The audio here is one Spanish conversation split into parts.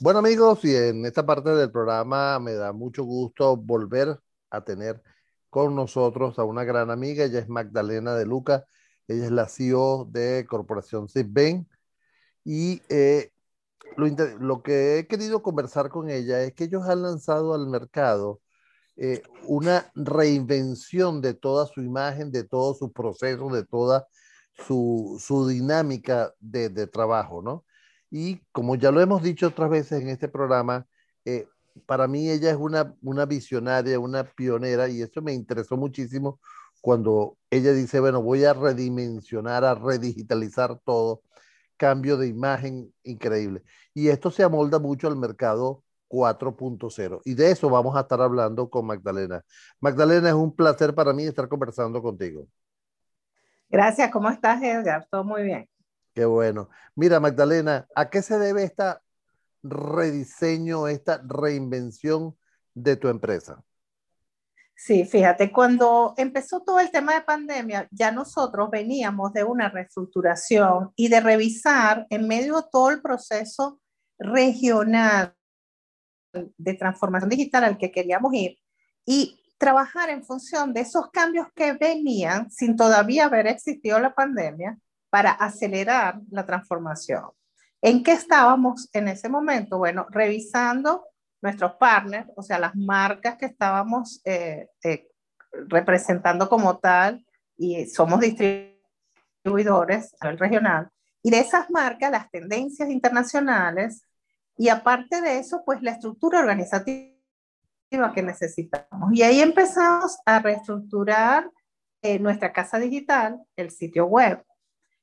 Bueno amigos, y en esta parte del programa me da mucho gusto volver a tener con nosotros a una gran amiga, ella es Magdalena de Luca, ella es la CEO de Corporación Citbank. Y eh, lo, lo, que he querido conversar con ella es que ellos han lanzado al mercado eh, una reinvención de toda su imagen, de todo su proceso, de toda su, su dinámica de, de trabajo, ¿no? Y como ya lo hemos dicho otras veces en este programa, eh, para mí ella es una, una visionaria, una pionera, y eso me interesó muchísimo cuando ella dice, bueno, voy a redimensionar, a redigitalizar todo, cambio de imagen increíble. Y esto se amolda mucho al mercado 4.0. Y de eso vamos a estar hablando con Magdalena. Magdalena, es un placer para mí estar conversando contigo. Gracias, ¿cómo estás, Edgar? Todo muy bien. Qué bueno. Mira, Magdalena, ¿a qué se debe esta rediseño, esta reinvención de tu empresa? Sí, fíjate, cuando empezó todo el tema de pandemia, ya nosotros veníamos de una reestructuración y de revisar en medio de todo el proceso regional de transformación digital al que queríamos ir y trabajar en función de esos cambios que venían sin todavía haber existido la pandemia para acelerar la transformación. ¿En qué estábamos en ese momento? Bueno, revisando nuestros partners, o sea, las marcas que estábamos eh, eh, representando como tal y somos distribuidores a nivel regional, y de esas marcas, las tendencias internacionales, y aparte de eso, pues la estructura organizativa que necesitamos. Y ahí empezamos a reestructurar eh, nuestra casa digital, el sitio web,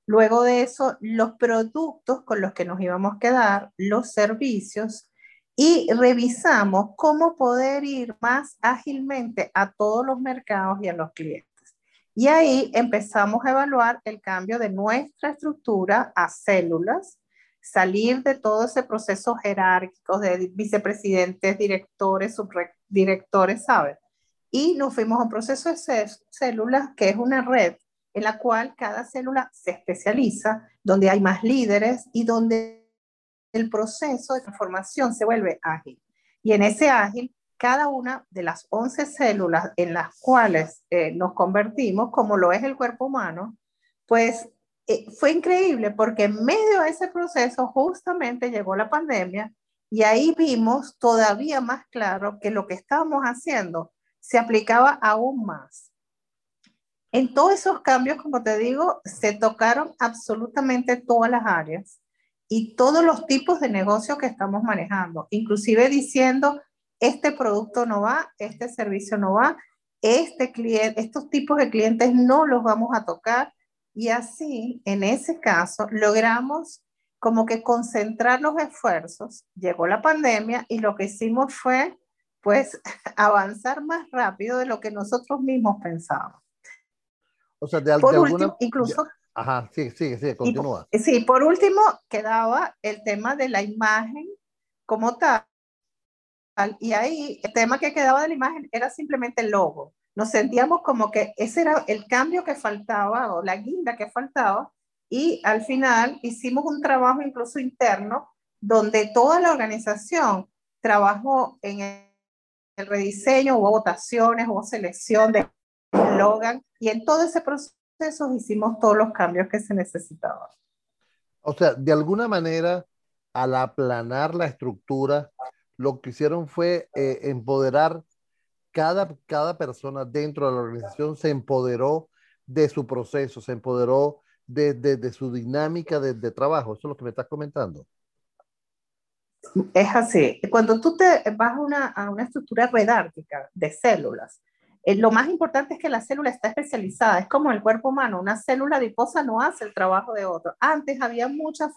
Luego de eso, los productos con los que nos íbamos a quedar, los servicios, y revisamos cómo poder ir más ágilmente a todos los mercados y a los clientes. Y ahí empezamos a evaluar el cambio de nuestra estructura a células, salir de todo ese proceso jerárquico de vicepresidentes, directores, subdirectores, ¿sabes? Y nos fuimos a un proceso de células que es una red en la cual cada célula se especializa, donde hay más líderes y donde el proceso de transformación se vuelve ágil. Y en ese ágil, cada una de las 11 células en las cuales eh, nos convertimos, como lo es el cuerpo humano, pues eh, fue increíble porque en medio de ese proceso justamente llegó la pandemia y ahí vimos todavía más claro que lo que estábamos haciendo se aplicaba aún más. En todos esos cambios, como te digo, se tocaron absolutamente todas las áreas y todos los tipos de negocio que estamos manejando, inclusive diciendo, este producto no va, este servicio no va, este cliente, estos tipos de clientes no los vamos a tocar. Y así, en ese caso, logramos como que concentrar los esfuerzos. Llegó la pandemia y lo que hicimos fue, pues, avanzar más rápido de lo que nosotros mismos pensábamos. O sea, de, por último, incluso. Ajá, sí, sí, sí, continúa. sí, por último quedaba el tema de la imagen como tal. Y ahí el tema que quedaba de la imagen era simplemente el logo. Nos sentíamos como que ese era el cambio que faltaba o la guinda que faltaba. Y al final hicimos un trabajo incluso interno donde toda la organización trabajó en el rediseño, hubo votaciones, hubo selección de Logan, y en todo ese proceso hicimos todos los cambios que se necesitaban. O sea, de alguna manera, al aplanar la estructura, lo que hicieron fue eh, empoderar cada, cada persona dentro de la organización, se empoderó de su proceso, se empoderó de, de, su dinámica de, de, trabajo. Eso es lo que me estás comentando. Es así. Cuando tú te vas a una, a una estructura redárquica de células, eh, lo más importante es que la célula está especializada, es como el cuerpo humano, una célula adiposa no hace el trabajo de otro. Antes había muchas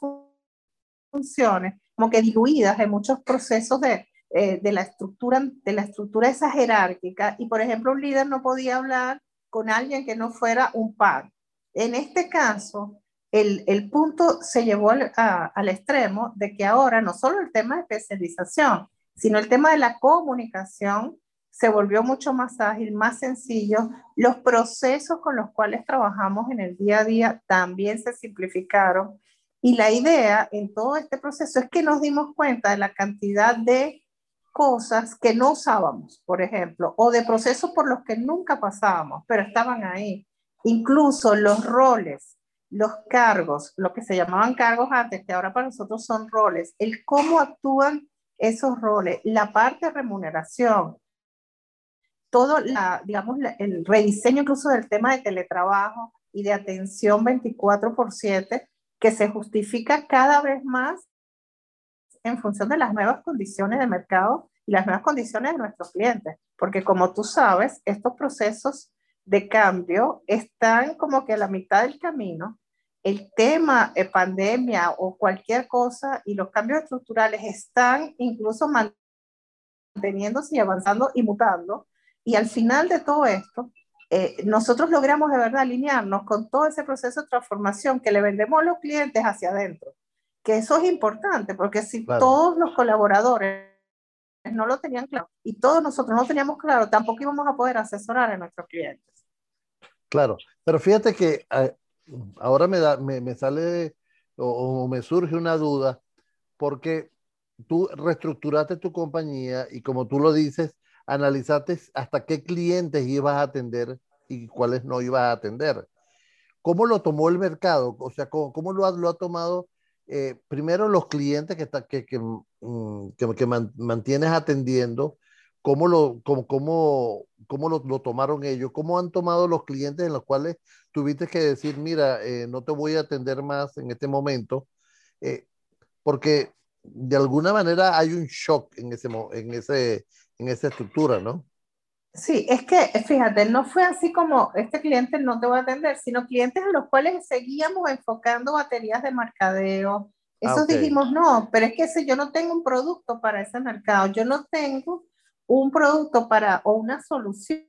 funciones como que diluidas en muchos procesos de, eh, de, la estructura, de la estructura esa jerárquica y por ejemplo un líder no podía hablar con alguien que no fuera un par. En este caso, el, el punto se llevó al, al extremo de que ahora no solo el tema de especialización, sino el tema de la comunicación se volvió mucho más ágil, más sencillo. Los procesos con los cuales trabajamos en el día a día también se simplificaron. Y la idea en todo este proceso es que nos dimos cuenta de la cantidad de cosas que no usábamos, por ejemplo, o de procesos por los que nunca pasábamos, pero estaban ahí. Incluso los roles, los cargos, lo que se llamaban cargos antes, que ahora para nosotros son roles, el cómo actúan esos roles, la parte de remuneración, todo la, digamos, el rediseño incluso del tema de teletrabajo y de atención 24 por 7, que se justifica cada vez más en función de las nuevas condiciones de mercado y las nuevas condiciones de nuestros clientes. Porque como tú sabes, estos procesos de cambio están como que a la mitad del camino. El tema de pandemia o cualquier cosa y los cambios estructurales están incluso manteniéndose y avanzando y mutando. Y al final de todo esto, eh, nosotros logramos de verdad alinearnos con todo ese proceso de transformación que le vendemos a los clientes hacia adentro. Que eso es importante, porque si todos los colaboradores no lo tenían claro y todos nosotros no teníamos claro, tampoco íbamos a poder asesorar a nuestros clientes. Claro, pero fíjate que eh, ahora me, da, me, me sale o, o, me surge una duda, porque tú reestructuraste tu compañía y como tú lo dices, analizaste hasta qué clientes ibas a atender y cuáles no ibas a atender. ¿Cómo lo tomó el mercado? O sea, ¿cómo, cómo lo, ha, lo ha tomado eh, primero los clientes que, está, que, que, mm, que, mantienes atendiendo? ¿Cómo lo, cómo, cómo, cómo lo, lo, tomaron ellos? ¿Cómo han tomado los clientes en los cuales tuviste que decir, mira, eh, no te voy a atender más en este momento? Eh, porque de alguna manera hay un shock en ese, en ese, en esa estructura, ¿no? Sí, es que fíjate, no fue así como este cliente no te va a atender, sino clientes a los cuales seguíamos enfocando baterías de mercadeo. Eso ah, dijimos, no, pero es que ese, yo no tengo un producto para ese mercado, yo no tengo un producto para o una solución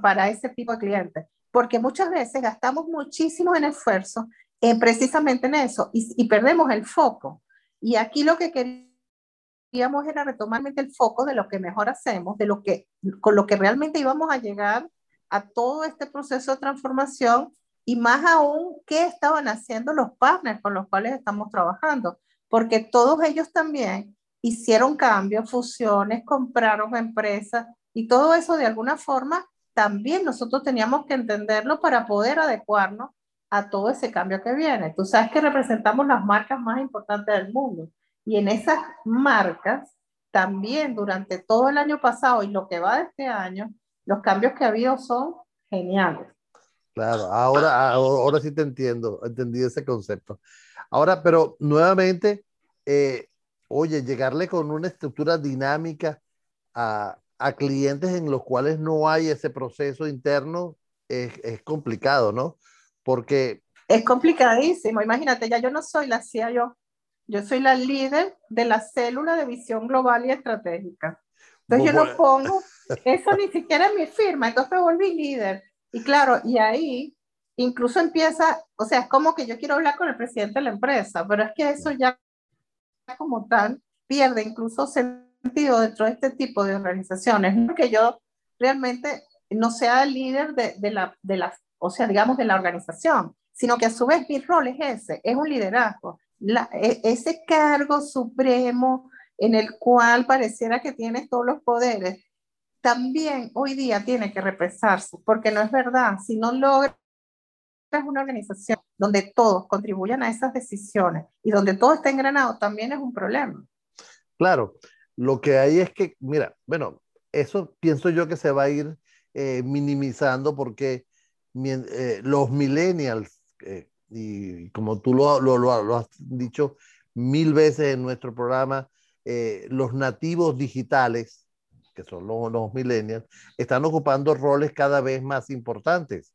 para ese tipo de clientes, porque muchas veces gastamos muchísimo en esfuerzo en precisamente en eso y, y perdemos el foco. Y aquí lo que quería queríamos era retomar el foco de lo que mejor hacemos, de lo que, con lo que realmente íbamos a llegar a todo este proceso de transformación y más aún qué estaban haciendo los partners con los cuales estamos trabajando, porque todos ellos también hicieron cambios, fusiones, compraron empresas y todo eso de alguna forma también nosotros teníamos que entenderlo para poder adecuarnos a todo ese cambio que viene. Tú sabes que representamos las marcas más importantes del mundo y en esas marcas, también durante todo el año pasado y lo que va de este año, los cambios que ha habido son geniales. Claro, ahora, ahora sí te entiendo, entendí ese concepto. Ahora, pero nuevamente, eh, oye, llegarle con una estructura dinámica a, a, clientes en los cuales no hay ese proceso interno es, es complicado, ¿no? Porque... Es complicadísimo, imagínate, ya yo no soy la yo yo soy la líder de la célula de visión global y estratégica. Entonces yo lo pongo, eso ni siquiera es mi firma, entonces me volví líder. Y claro, y ahí incluso empieza, o sea, es como que yo quiero hablar con el presidente de la empresa, pero es que eso ya como tal pierde incluso sentido dentro de este tipo de organizaciones. No que yo realmente no sea el líder de, de, la, de la, o sea, digamos, de la organización, sino que a su vez mi rol es ese, es un liderazgo. E, ese cargo supremo en el cual pareciera que tienes todos los poderes, también hoy día tiene que represarse, porque no es verdad, si no logras una organización donde todos contribuyan a esas decisiones y donde todo está engranado, también es un problema. Claro, lo que hay es que, mira, bueno, eso pienso yo que se va a ir eh, minimizando porque eh, los millennials, eh, y como tú lo, lo, lo, has dicho mil veces en nuestro programa, eh, los nativos digitales, que son los, los, millennials, están ocupando roles cada vez más importantes.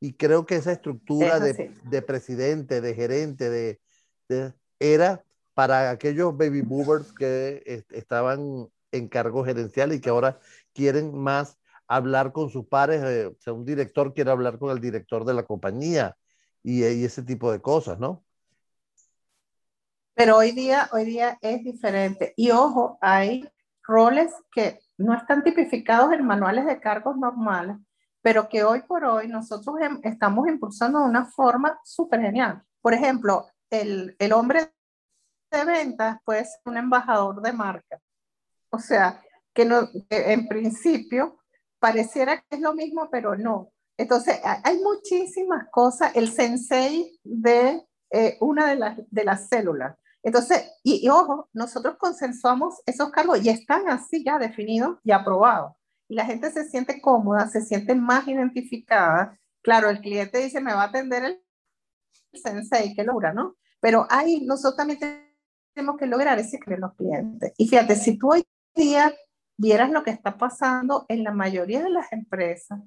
Y creo que esa estructura de, de, presidente, de gerente, de, de, era para aquellos baby boomers que estaban en cargo gerencial y que ahora quieren más hablar con sus pares, eh, o sea, un director quiere hablar con el director de la compañía, y, ese tipo de cosas, ¿no? Pero hoy día, hoy día es diferente. Y ojo, hay roles que no están tipificados en manuales de cargos normales, pero que hoy por hoy nosotros estamos impulsando de una forma súper genial. Por ejemplo, el, el hombre de ventas puede ser un embajador de marca. O sea, que, en principio pareciera que es lo mismo, pero no. Entonces, hay muchísimas cosas. El sensei de eh, una de las, de las células. Entonces, y, ojo, nosotros consensuamos esos cargos y están así ya definidos y aprobados. Y la gente se siente cómoda, se siente más identificada. Claro, el cliente dice, me va a atender el sensei, qué locura, ¿no? Pero ahí nosotros también tenemos que lograr ese que los clientes. Y fíjate, si tú hoy día vieras lo que está pasando en la mayoría de las empresas,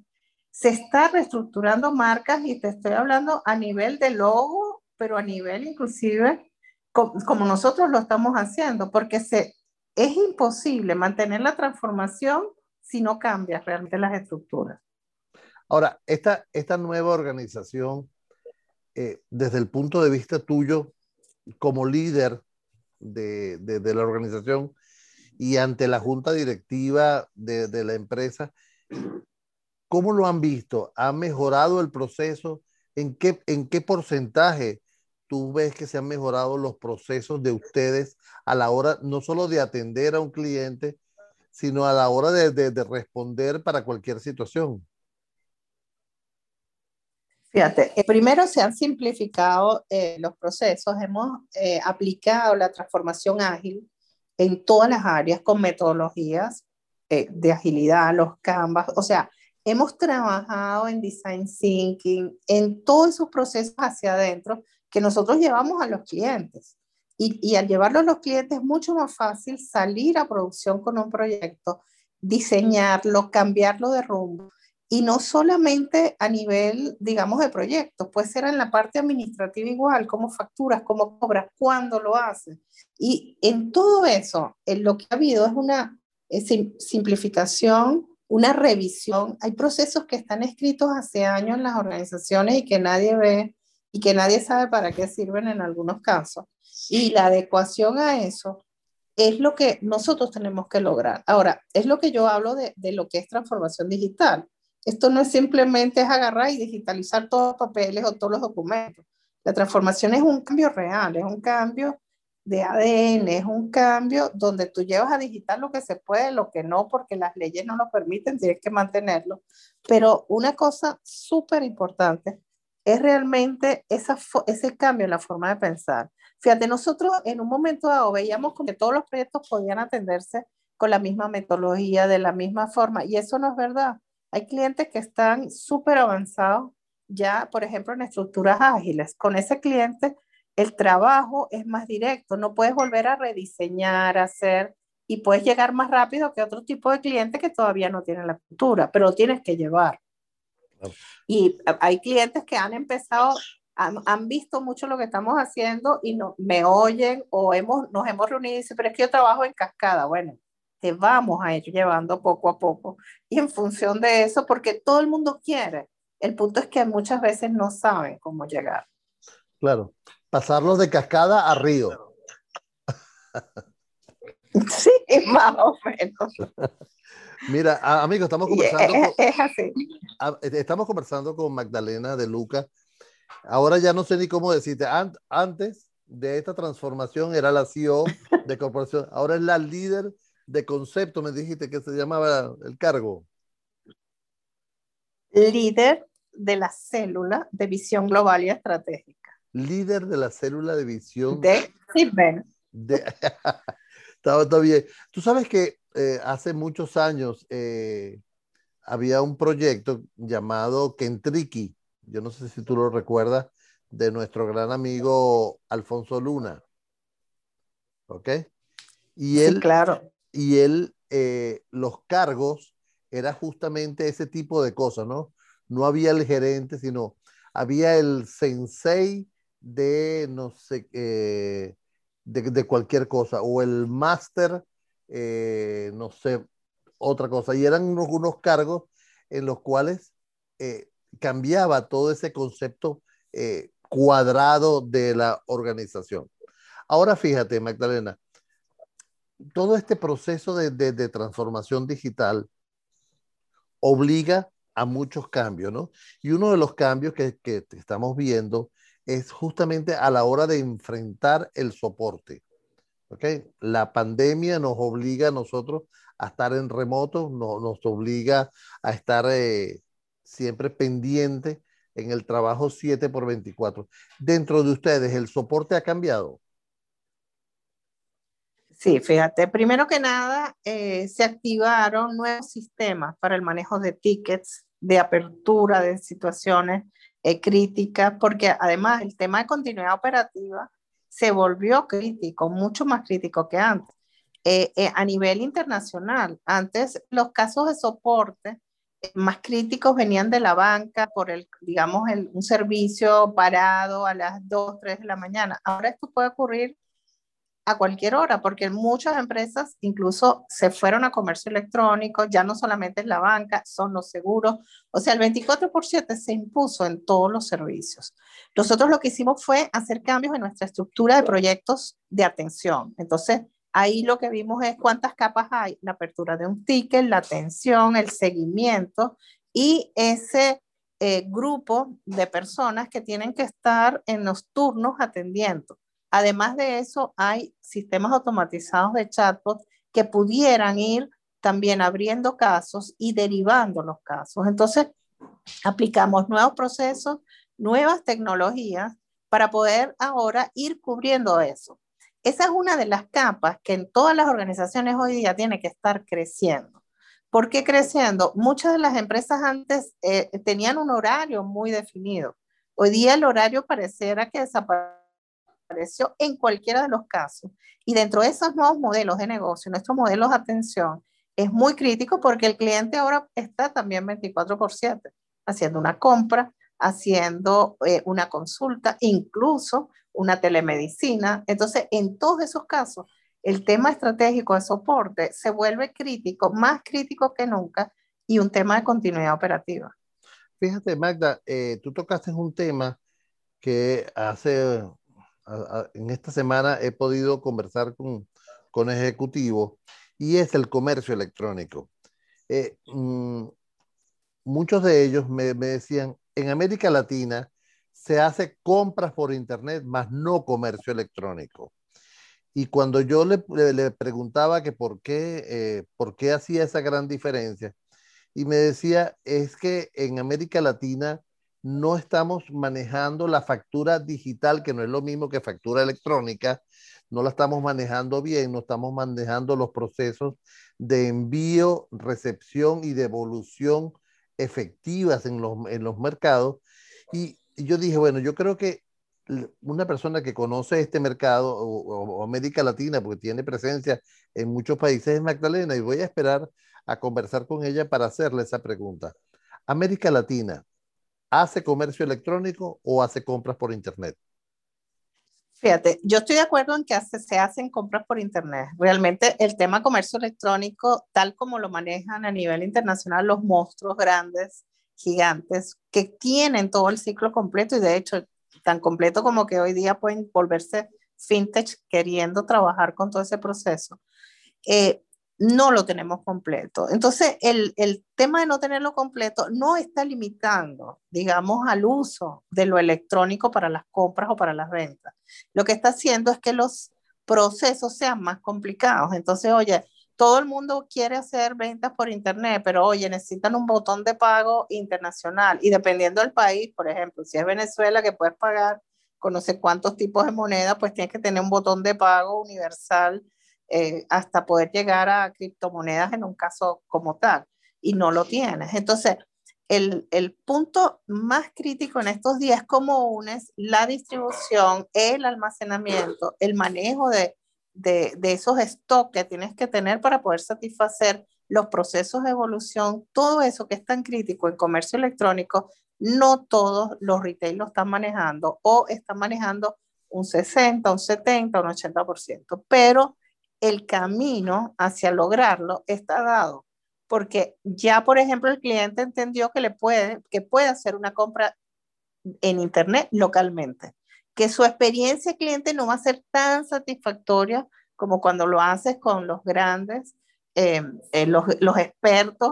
se está reestructurando marcas y te estoy hablando a nivel de logo, pero a nivel inclusive como, nosotros lo estamos haciendo, porque se, es imposible mantener la transformación si no cambias realmente las estructuras. Ahora, esta, esta nueva organización, eh, desde el punto de vista tuyo, como líder de, de, la organización y ante la junta directiva de, de, la empresa, ¿cómo lo han visto? ¿Ha mejorado el proceso? ¿En qué, en qué porcentaje tú ves que se han mejorado los procesos de ustedes a la hora no solo de atender a un cliente, sino a la hora de, de, responder para cualquier situación? Fíjate, eh, primero se han simplificado eh, los procesos, hemos eh, aplicado la transformación ágil en todas las áreas con metodologías de agilidad, los canvas, o sea, hemos trabajado en design thinking, en todos esos procesos hacia adentro que nosotros llevamos a los clientes. Y, al llevarlo a los clientes es mucho más fácil salir a producción con un proyecto, diseñarlo, cambiarlo de rumbo. Y no solamente a nivel, digamos, de proyectos, puede ser en la parte administrativa igual, como facturas, como cobras, cuándo lo haces. Y en todo eso, en lo que ha habido es una simplificación, una revisión. Hay procesos que están escritos hace años en las organizaciones y que nadie ve y que nadie sabe para qué sirven en algunos casos. Y la adecuación a eso es lo que nosotros tenemos que lograr. Ahora, es lo que yo hablo de, lo que es transformación digital. Esto no es simplemente agarrar y digitalizar todos los papeles o todos los documentos. La transformación es un cambio real, es un cambio de ADN, es un cambio donde tú llevas a digital lo que se puede, lo que no, porque las leyes no lo permiten, tienes que mantenerlo. Pero una cosa súper importante es realmente esa, ese cambio en la forma de pensar. Fíjate, nosotros en un momento dado veíamos que todos los proyectos podían atenderse con la misma metodología, de la misma forma, y eso no es verdad. Hay clientes que están súper avanzados ya, por ejemplo, en estructuras ágiles. Con ese cliente, el trabajo es más directo, no puedes volver a rediseñar, hacer, y puedes llegar más rápido que otro tipo de cliente que todavía no tiene la cultura, pero lo tienes que llevar. Y hay clientes que han empezado, han, visto mucho lo que estamos haciendo y no, me oyen o hemos, nos hemos reunido y dicen, pero es que yo trabajo en cascada. Bueno, te vamos a ir llevando poco a poco. Y en función de eso, porque todo el mundo quiere, el punto es que muchas veces no saben cómo llegar. Claro, pasarlo de cascada a río. Sí, más o menos. Mira, amigo, estamos conversando. con, Estamos conversando con Magdalena de Luca. Ahora ya no sé ni cómo decirte. antes de esta transformación era la CEO de corporación. Ahora es la líder de concepto. Me dijiste que se llamaba el cargo. Líder de la célula de visión global y estratégica. Líder de la célula de visión. De De, está, bien. Tú sabes que eh, hace muchos años eh, había un proyecto llamado Kentriki, yo no sé si tú lo recuerdas, de nuestro gran amigo Alfonso Luna. ¿Ok? Y él, claro. Y él, eh, los cargos, era justamente ese tipo de cosas, ¿no? No había el gerente, sino había el sensei de, no sé, de, de, cualquier cosa, o el máster eh, no sé, otra cosa. Y eran unos, cargos en los cuales eh, cambiaba todo ese concepto eh, cuadrado de la organización. Ahora fíjate, Magdalena, todo este proceso de, transformación digital obliga a muchos cambios, ¿no? Y uno de los cambios que, que estamos viendo es justamente a la hora de enfrentar el soporte. ¿okay? La pandemia nos obliga a nosotros a estar en remoto, no, nos obliga a estar eh, siempre pendiente en el trabajo 7 por 24. Dentro de ustedes, ¿el soporte ha cambiado? Sí, fíjate, primero que nada, eh, se activaron nuevos sistemas para el manejo de tickets, de apertura de situaciones eh, críticas, porque además el tema de continuidad operativa se volvió crítico, mucho más crítico que antes. Eh, eh, a nivel internacional, antes los casos de soporte más críticos venían de la banca por el, digamos, el, un servicio parado a las 2, 3 de la mañana. Ahora esto puede ocurrir a cualquier hora, porque muchas empresas incluso se fueron a comercio electrónico, ya no solamente es la banca, son los seguros, o sea, el 24 por 7 se impuso en todos los servicios. Nosotros lo que hicimos fue hacer cambios en nuestra estructura de proyectos de atención. Entonces, ahí lo que vimos es cuántas capas hay, la apertura de un ticket, la atención, el seguimiento y ese eh, grupo de personas que tienen que estar en los turnos atendiendo. Además de eso, hay sistemas automatizados de chatbot que pudieran ir también abriendo casos y derivando los casos. Entonces, aplicamos nuevos procesos, nuevas tecnologías para poder ahora ir cubriendo eso. Esa es una de las capas que en todas las organizaciones hoy día tiene que estar creciendo. ¿Por qué creciendo? Muchas de las empresas antes eh, tenían un horario muy definido. Hoy día el horario pareciera que desapareció apareció en cualquiera de los casos. Y dentro de esos nuevos modelos de negocio, nuestros modelos de atención, es muy crítico porque el cliente ahora está también 24 por 7, haciendo una compra, haciendo eh, una consulta, incluso una telemedicina. Entonces, en todos esos casos, el tema estratégico de soporte se vuelve crítico, más crítico que nunca, y un tema de continuidad operativa. Fíjate, Magda, eh, tú tocaste un tema que hace en esta semana he podido conversar con, con ejecutivos y es el comercio electrónico. Eh, mm, muchos de ellos me, decían, en América Latina se hace compras por Internet, más no comercio electrónico. Y cuando yo le, le, preguntaba que por qué, eh, por qué hacía esa gran diferencia, y me decía, es que en América Latina no estamos manejando la factura digital, que no es lo mismo que factura electrónica, no la estamos manejando bien, no estamos manejando los procesos de envío, recepción y devolución efectivas en los, en los mercados. Y, yo dije, bueno, yo creo que una persona que conoce este mercado o, o, América Latina, porque tiene presencia en muchos países, es Magdalena, y voy a esperar a conversar con ella para hacerle esa pregunta. América Latina, ¿Hace comercio electrónico o hace compras por Internet? Fíjate, yo estoy de acuerdo en que se hacen compras por Internet. Realmente el tema comercio electrónico, tal como lo manejan a nivel internacional los monstruos grandes, gigantes, que tienen todo el ciclo completo y de hecho tan completo como que hoy día pueden volverse fintech queriendo trabajar con todo ese proceso. Eh, no lo tenemos completo. Entonces, el, el, tema de no tenerlo completo no está limitando, digamos, al uso de lo electrónico para las compras o para las ventas. Lo que está haciendo es que los procesos sean más complicados. Entonces, oye, todo el mundo quiere hacer ventas por Internet, pero oye, necesitan un botón de pago internacional. Y dependiendo del país, por ejemplo, si es Venezuela que puedes pagar con no sé cuántos tipos de moneda, pues tienes que tener un botón de pago universal eh, hasta poder llegar a criptomonedas en un caso como tal, y no lo tienes. Entonces, el, el, punto más crítico en estos días como unes la distribución, el almacenamiento, el manejo de, de, de esos stocks que tienes que tener para poder satisfacer los procesos de evolución, todo eso que es tan crítico en comercio electrónico, no todos los retail lo están manejando o están manejando un 60, un 70, un 80%, pero el camino hacia lograrlo está dado, porque ya, por ejemplo, el cliente entendió que le puede, que puede hacer una compra en Internet localmente, que su experiencia cliente no va a ser tan satisfactoria como cuando lo haces con los grandes, eh, eh, los, los expertos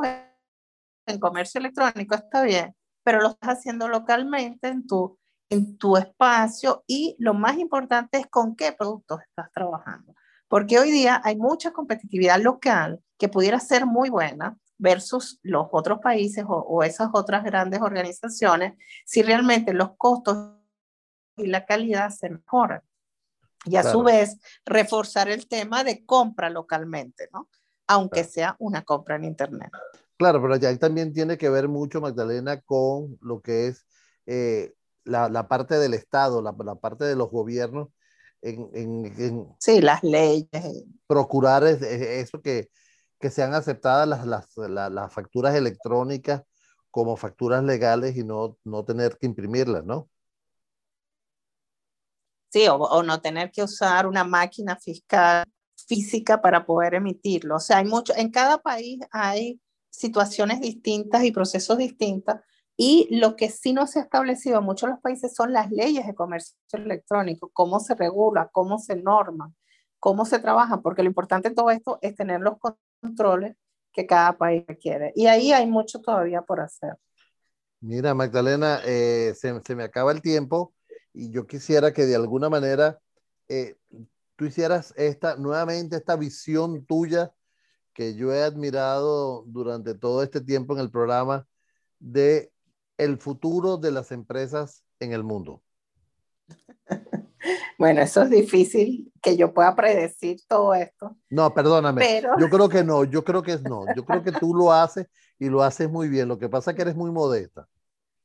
en comercio electrónico, está bien, pero lo estás haciendo localmente en tu en tu espacio y lo más importante es con qué productos estás trabajando. Porque hoy día hay mucha competitividad local que pudiera ser muy buena versus los otros países o, esas otras grandes organizaciones si realmente los costos y la calidad se mejoran. Y a su vez, reforzar el tema de compra localmente, ¿no? Aunque sea una compra en Internet. Claro, pero ya también tiene que ver mucho, Magdalena, con lo que es eh, la, la, parte del Estado, la, la, parte de los gobiernos, en, en, sí, las leyes. Procurar eso que, que sean aceptadas las, las, las, facturas electrónicas como facturas legales y no, no tener que imprimirlas, ¿no? Sí, o, o, no tener que usar una máquina fiscal física para poder emitirlo. O sea, hay mucho, en cada país hay situaciones distintas y procesos distintos. Y lo que sí no se ha establecido en muchos de los países son las leyes de comercio electrónico, cómo se regula, cómo se norma, cómo se trabaja, porque lo importante de todo esto es tener los controles que cada país requiere. Y ahí hay mucho todavía por hacer. Mira, Magdalena, eh, se, se, me acaba el tiempo y yo quisiera que de alguna manera eh, tú hicieras esta, nuevamente esta visión tuya que yo he admirado durante todo este tiempo en el programa de el futuro de las empresas en el mundo? Bueno, eso es difícil que yo pueda predecir todo esto. No, perdóname. Yo creo que no, yo creo que es no. Yo creo que tú lo haces y lo haces muy bien. Lo que pasa es que eres muy modesta.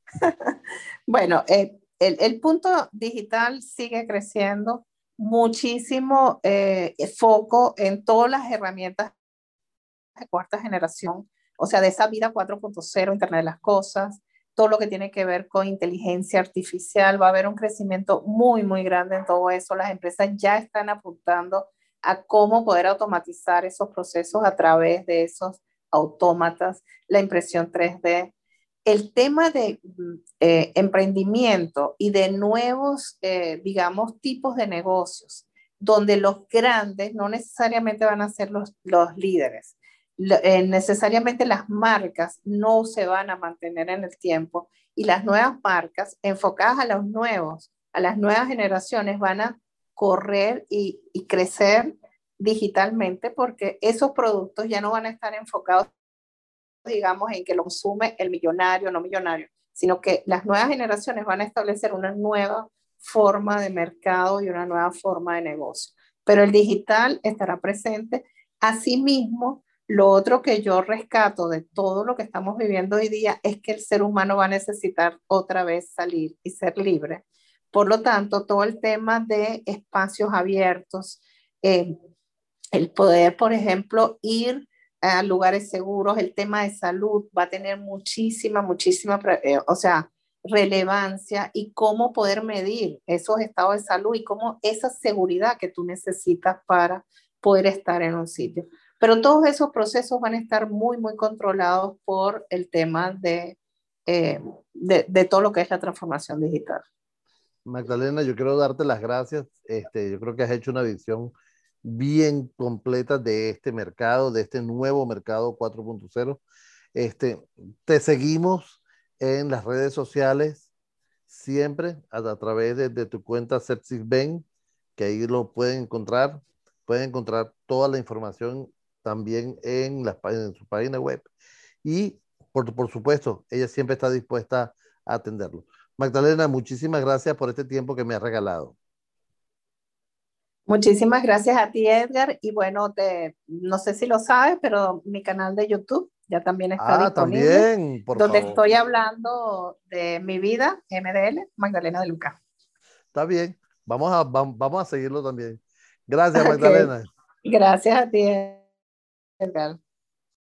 bueno, eh, el, el, punto digital sigue creciendo muchísimo eh, foco en todas las herramientas de cuarta generación, o sea, de esa vida 4.0, Internet de las Cosas, todo lo que tiene que ver con inteligencia artificial, va a haber un crecimiento muy, muy grande en todo eso. Las empresas ya están apuntando a cómo poder automatizar esos procesos a través de esos autómatas, la impresión 3D. El tema de eh, emprendimiento y de nuevos, eh, digamos, tipos de negocios, donde los grandes no necesariamente van a ser los, los líderes, eh, necesariamente las marcas no se van a mantener en el tiempo y las nuevas marcas enfocadas a los nuevos, a las nuevas generaciones van a correr y, y crecer digitalmente porque esos productos ya no van a estar enfocados, digamos, en que lo consume el millonario, no millonario, sino que las nuevas generaciones van a establecer una nueva forma de mercado y una nueva forma de negocio. Pero el digital estará presente. Asimismo, lo otro que yo rescato de todo lo que estamos viviendo hoy día es que el ser humano va a necesitar otra vez salir y ser libre. Por lo tanto, todo el tema de espacios abiertos, eh, el poder, por ejemplo, ir a lugares seguros, el tema de salud va a tener muchísima, muchísima, eh, o sea, relevancia y cómo poder medir esos estados de salud y cómo esa seguridad que tú necesitas para poder estar en un sitio. Pero todos esos procesos van a estar muy, muy controlados por el tema de, eh, de, de, todo lo que es la transformación digital. Magdalena, yo quiero darte las gracias. Este, yo creo que has hecho una visión bien completa de este mercado, de este nuevo mercado 4.0. Este, te seguimos en las redes sociales siempre a, a través de, de, tu cuenta Sepsisben, que ahí lo pueden encontrar. Pueden encontrar toda la información también en, la, en su página web. Y, por, por supuesto, ella siempre está dispuesta a atenderlo. Magdalena, muchísimas gracias por este tiempo que me ha regalado. Muchísimas gracias a ti, Edgar. Y bueno, te, no sé si lo sabes, pero mi canal de YouTube ya también está ah, disponible. También, por donde estoy hablando de mi vida, MDL, Magdalena de Luca. Está bien, vamos a, vamos a seguirlo también. Gracias, Magdalena. Gracias a ti. Edgar.